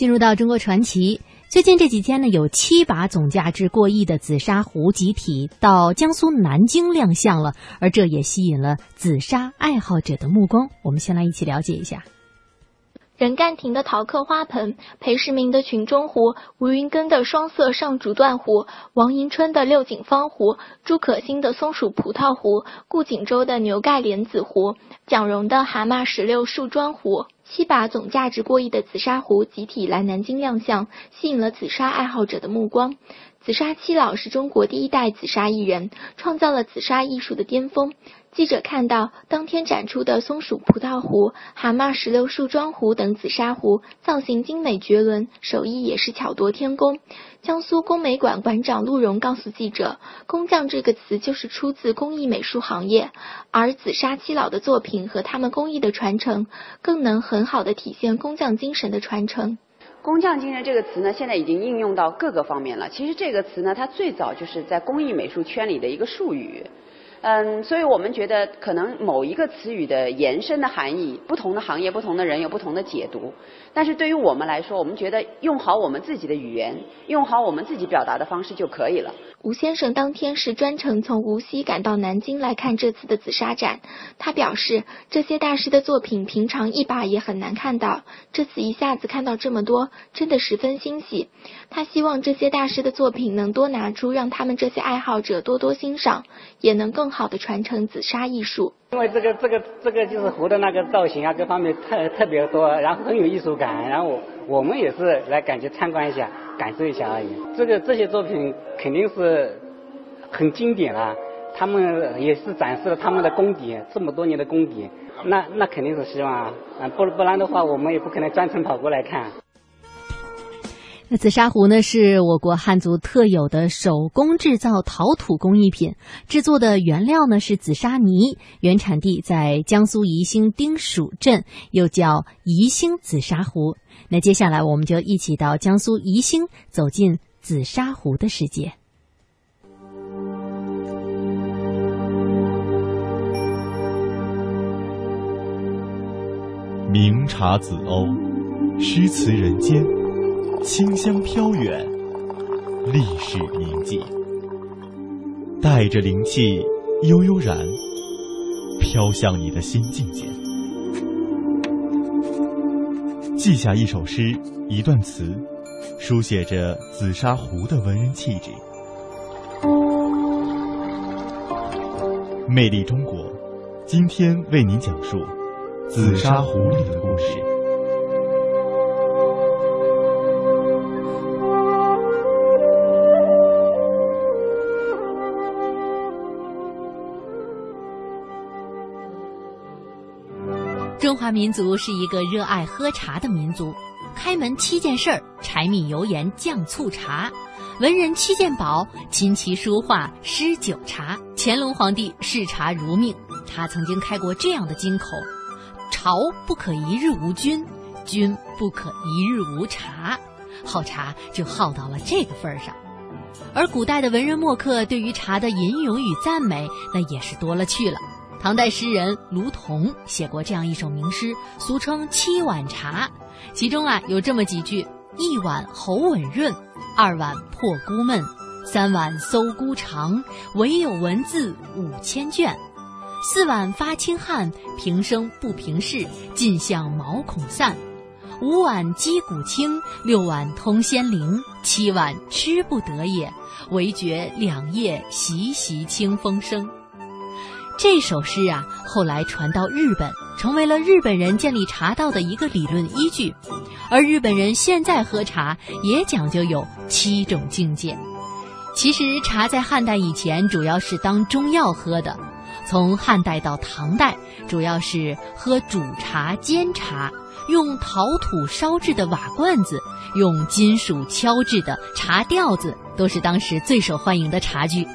进入到中国传奇，最近这几天呢，有七把总价值过亿的紫砂壶集体到江苏南京亮相了，而这也吸引了紫砂爱好者的目光。我们先来一起了解一下。任干亭的陶刻花盆，裴世明的群中壶，吴云根的双色上竹缎壶，王迎春的六景方壶，朱可欣的松鼠葡萄壶，顾景舟的牛盖莲子壶，蒋荣的蛤蟆石榴树桩壶。七把总价值过亿的紫砂壶集体来南京亮相，吸引了紫砂爱好者的目光。紫砂七老是中国第一代紫砂艺人，创造了紫砂艺术的巅峰。记者看到当天展出的松鼠葡萄壶、蛤蟆石榴树桩壶等紫砂壶，造型精美绝伦，手艺也是巧夺天工。江苏工美馆馆长陆荣告诉记者：“工匠这个词就是出自工艺美术行业，而紫砂七老的作品和他们工艺的传承，更能很好的体现工匠精神的传承。”工匠精神这个词呢，现在已经应用到各个方面了。其实这个词呢，它最早就是在工艺美术圈里的一个术语。嗯，所以我们觉得可能某一个词语的延伸的含义，不同的行业、不同的人有不同的解读。但是对于我们来说，我们觉得用好我们自己的语言，用好我们自己表达的方式就可以了。吴先生当天是专程从无锡赶到南京来看这次的紫砂展。他表示，这些大师的作品平常一把也很难看到，这次一下子看到这么多，真的十分欣喜。他希望这些大师的作品能多拿出，让他们这些爱好者多多欣赏，也能更好的传承紫砂艺术。因为这个这个这个就是湖的那个造型啊，各方面特特别多，然后很有艺术感，然后我们也是来感觉参观一下。感受一下而已。这个这些作品肯定是很经典了，他们也是展示了他们的功底，这么多年的功底。那那肯定是希望啊，不不然的话，我们也不可能专程跑过来看。那紫砂壶呢，是我国汉族特有的手工制造陶土工艺品，制作的原料呢是紫砂泥，原产地在江苏宜兴丁蜀镇，又叫宜兴紫砂壶。那接下来我们就一起到江苏宜兴，走进紫砂壶的世界。明茶紫欧，诗词人间。清香飘远，历史铭记，带着灵气悠悠然飘向你的心境界，记下一首诗，一段词，书写着紫砂壶的文人气质。魅力中国，今天为您讲述紫砂壶里的故事。中华民族是一个热爱喝茶的民族，开门七件事儿：柴米油盐酱醋茶；文人七件宝：琴棋书画诗酒茶。乾隆皇帝视茶如命，他曾经开过这样的金口：朝不可一日无君，君不可一日无茶。好茶就好到了这个份儿上。而古代的文人墨客对于茶的吟咏与赞美，那也是多了去了。唐代诗人卢仝写过这样一首名诗，俗称《七碗茶》，其中啊有这么几句：一碗喉吻润，二碗破孤闷，三碗搜孤肠，唯有文字五千卷，四碗发清汗，平生不平事，尽向毛孔散，五碗击鼓清，六碗通仙灵，七碗吃不得也，唯觉两夜习习清风生。这首诗啊，后来传到日本，成为了日本人建立茶道的一个理论依据。而日本人现在喝茶也讲究有七种境界。其实茶在汉代以前主要是当中药喝的，从汉代到唐代，主要是喝煮茶、煎茶，用陶土烧制的瓦罐子，用金属敲制的茶吊子，都是当时最受欢迎的茶具。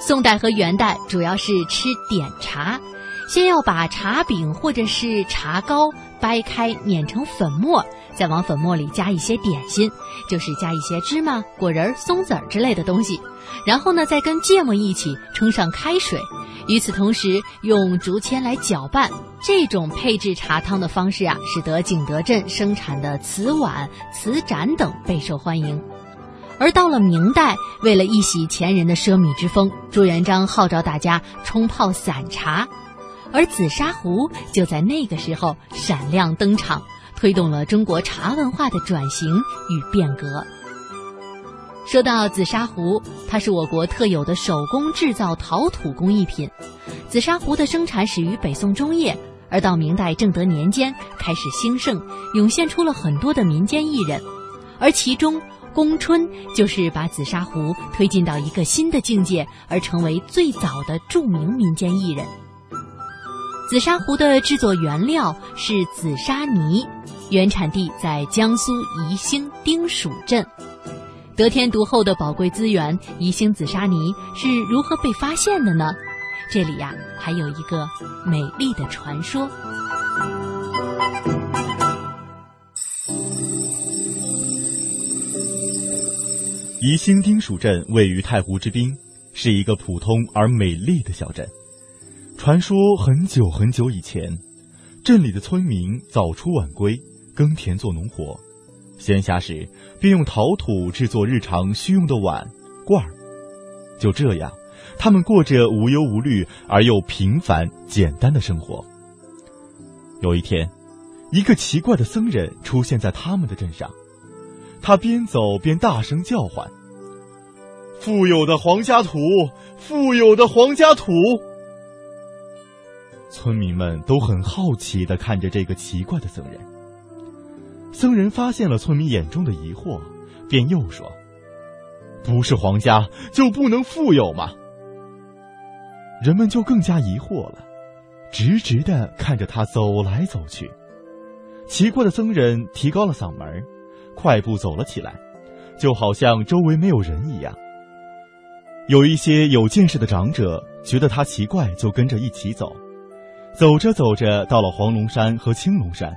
宋代和元代主要是吃点茶，先要把茶饼或者是茶糕掰开碾成粉末，再往粉末里加一些点心，就是加一些芝麻、果仁、松子儿之类的东西，然后呢再跟芥末一起冲上开水，与此同时用竹签来搅拌。这种配制茶汤的方式啊，使得景德镇生产的瓷碗、瓷盏等备受欢迎。而到了明代，为了一洗前人的奢靡之风，朱元璋号召大家冲泡散茶，而紫砂壶就在那个时候闪亮登场，推动了中国茶文化的转型与变革。说到紫砂壶，它是我国特有的手工制造陶土工艺品。紫砂壶的生产始于北宋中叶，而到明代正德年间开始兴盛，涌现出了很多的民间艺人，而其中。宫春就是把紫砂壶推进到一个新的境界，而成为最早的著名民间艺人。紫砂壶的制作原料是紫砂泥，原产地在江苏宜兴丁蜀镇。得天独厚的宝贵资源宜兴紫砂泥是如何被发现的呢？这里呀，还有一个美丽的传说。宜兴丁蜀镇位于太湖之滨，是一个普通而美丽的小镇。传说很久很久以前，镇里的村民早出晚归，耕田做农活，闲暇时便用陶土制作日常需用的碗、罐儿。就这样，他们过着无忧无虑而又平凡简单的生活。有一天，一个奇怪的僧人出现在他们的镇上。他边走边大声叫唤：“富有的皇家土，富有的皇家土！”村民们都很好奇的看着这个奇怪的僧人。僧人发现了村民眼中的疑惑，便又说：“不是皇家就不能富有吗？”人们就更加疑惑了，直直的看着他走来走去。奇怪的僧人提高了嗓门快步走了起来，就好像周围没有人一样。有一些有见识的长者觉得他奇怪，就跟着一起走。走着走着，到了黄龙山和青龙山，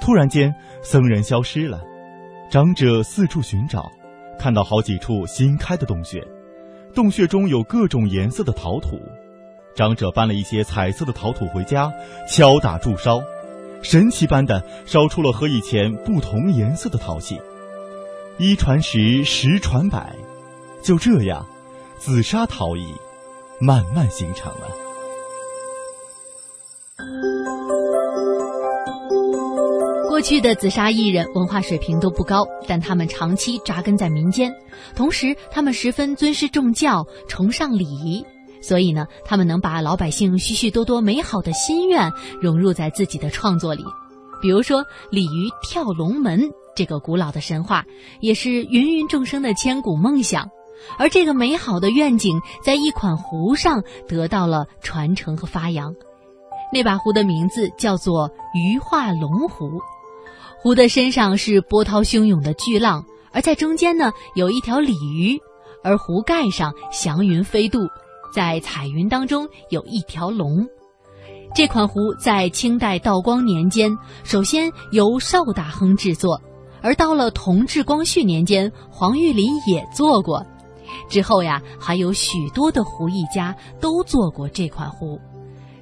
突然间，僧人消失了。长者四处寻找，看到好几处新开的洞穴，洞穴中有各种颜色的陶土。长者搬了一些彩色的陶土回家，敲打铸烧。神奇般的烧出了和以前不同颜色的陶器，一传十，十传百，就这样，紫砂陶艺慢慢形成了。过去的紫砂艺人文化水平都不高，但他们长期扎根在民间，同时他们十分尊师重教，崇尚礼仪。所以呢，他们能把老百姓许许多多美好的心愿融入在自己的创作里，比如说鲤鱼跳龙门这个古老的神话，也是芸芸众生的千古梦想。而这个美好的愿景，在一款壶上得到了传承和发扬。那把壶的名字叫做鱼化龙壶，壶的身上是波涛汹涌的巨浪，而在中间呢有一条鲤鱼，而壶盖上祥云飞渡。在彩云当中有一条龙，这款壶在清代道光年间首先由邵大亨制作，而到了同治、光绪年间，黄玉麟也做过。之后呀，还有许多的壶艺家都做过这款壶。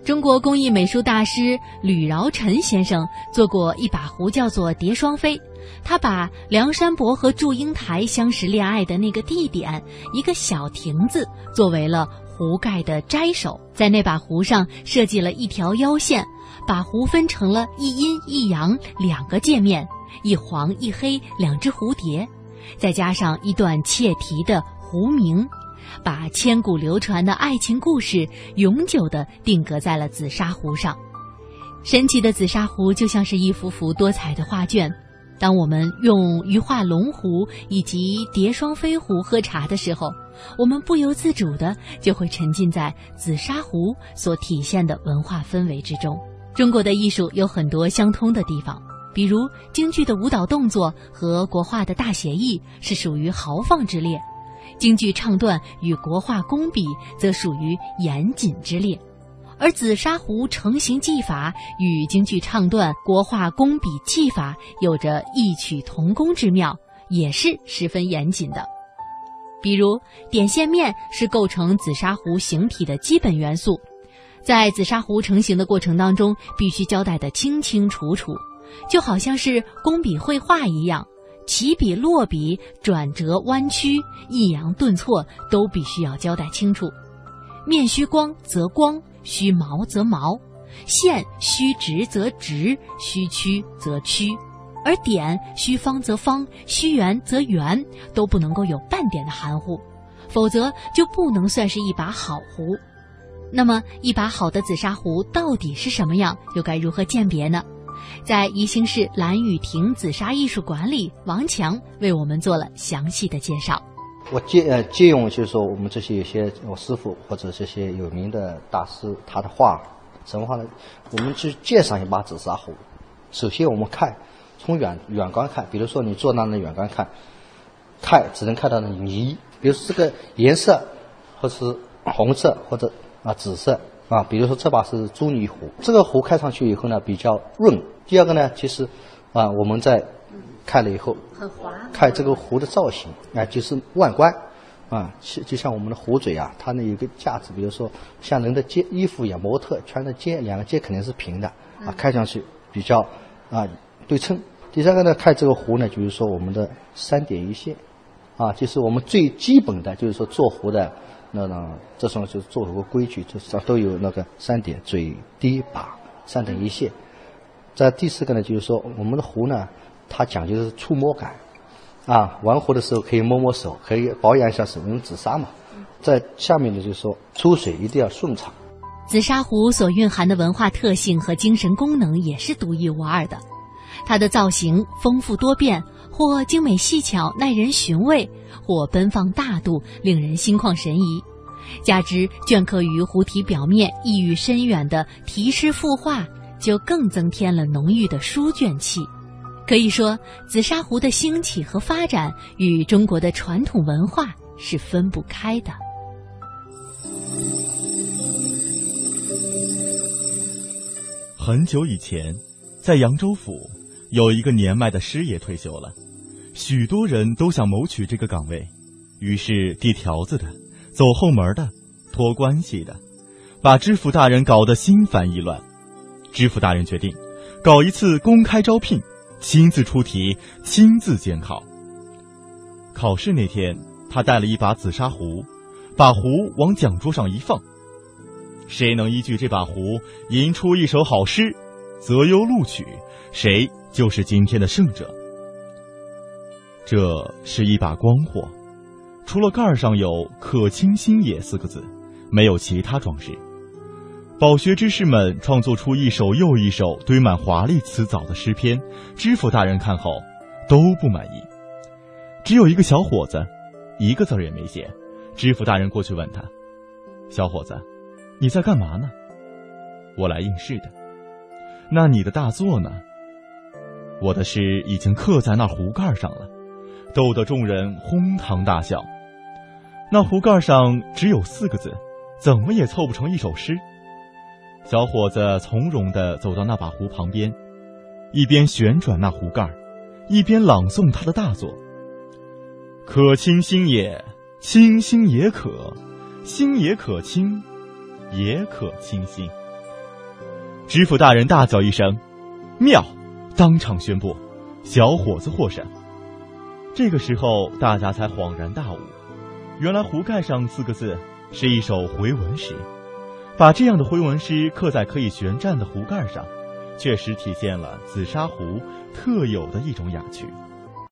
中国工艺美术大师吕饶臣先生做过一把壶，叫做蝶双飞。他把梁山伯和祝英台相识恋爱的那个地点，一个小亭子，作为了。壶盖的摘手，在那把壶上设计了一条腰线，把壶分成了一阴一阳两个界面，一黄一黑两只蝴蝶，再加上一段切题的壶名，把千古流传的爱情故事永久的定格在了紫砂壶上。神奇的紫砂壶就像是一幅幅多彩的画卷。当我们用鱼化龙壶以及蝶双飞壶喝茶的时候，我们不由自主的就会沉浸在紫砂壶所体现的文化氛围之中。中国的艺术有很多相通的地方，比如京剧的舞蹈动作和国画的大写意是属于豪放之列，京剧唱段与国画工笔则属于严谨之列。而紫砂壶成型技法与京剧唱段、国画工笔技法有着异曲同工之妙，也是十分严谨的。比如点线面是构成紫砂壶形体的基本元素，在紫砂壶成型的过程当中，必须交代的清清楚楚，就好像是工笔绘画一样，起笔落笔、转折弯曲、抑扬顿挫都必须要交代清楚。面须光则光。须毛则毛，线须直则直，须曲则曲，而点虚方则方，虚圆则圆，都不能够有半点的含糊，否则就不能算是一把好壶。那么，一把好的紫砂壶到底是什么样？又该如何鉴别呢？在宜兴市蓝雨亭紫砂艺术馆里，王强为我们做了详细的介绍。我借呃借用，就是说我们这些有些我师傅或者这些有名的大师他的话，什么话呢？我们去鉴赏一把紫砂壶。首先我们看，从远远观看，比如说你坐那的远观看，看只能看到那泥，比如说这个颜色，或是红色或者啊紫色啊。比如说这把是朱泥壶，这个壶看上去以后呢比较润。第二个呢，其实啊我们在。看了以后，很滑。看这个壶的造型，啊，就是外观，啊，就就像我们的壶嘴啊，它那有个架子，比如说像人的肩衣服一样，模特穿的肩，两个肩肯定是平的，啊，看上去比较啊对称。第三个呢，看这个壶呢，就是说我们的三点一线，啊，就是我们最基本的就是说做壶的那种，这种就是做壶规矩，就是都有那个三点，嘴、低、把三点一线。在第四个呢，就是说我们的壶呢。它讲究的是触摸感，啊，玩壶的时候可以摸摸手，可以保养一下手，用紫砂嘛。在下面呢，就是说出水一定要顺畅。紫砂壶所蕴含的文化特性和精神功能也是独一无二的。它的造型丰富多变，或精美细巧耐人寻味，或奔放大度令人心旷神怡。加之镌刻于壶体表面意蕴深远的题诗赋画，就更增添了浓郁的书卷气。可以说，紫砂壶的兴起和发展与中国的传统文化是分不开的。很久以前，在扬州府，有一个年迈的师爷退休了，许多人都想谋取这个岗位，于是递条子的、走后门的、托关系的，把知府大人搞得心烦意乱。知府大人决定，搞一次公开招聘。亲自出题，亲自监考。考试那天，他带了一把紫砂壶，把壶往讲桌上一放。谁能依据这把壶吟出一首好诗，择优录取，谁就是今天的胜者。这是一把光火，除了盖上有“可卿心也”四个字，没有其他装饰。饱学之士们创作出一首又一首堆满华丽辞藻的诗篇，知府大人看后都不满意。只有一个小伙子，一个字也没写。知府大人过去问他：“小伙子，你在干嘛呢？”“我来应试的。”“那你的大作呢？”“我的诗已经刻在那壶盖上了。”逗得众人哄堂大笑。那壶盖上只有四个字，怎么也凑不成一首诗。小伙子从容地走到那把壶旁边，一边旋转那壶盖，一边朗诵他的大作：“可清心也，清心也可，心也可清，也可清心。”知府大人大叫一声：“妙！”当场宣布，小伙子获胜。这个时候，大家才恍然大悟，原来壶盖上四个字是一首回文诗。把这样的回文诗刻在可以旋转的壶盖上，确实体现了紫砂壶特有的一种雅趣。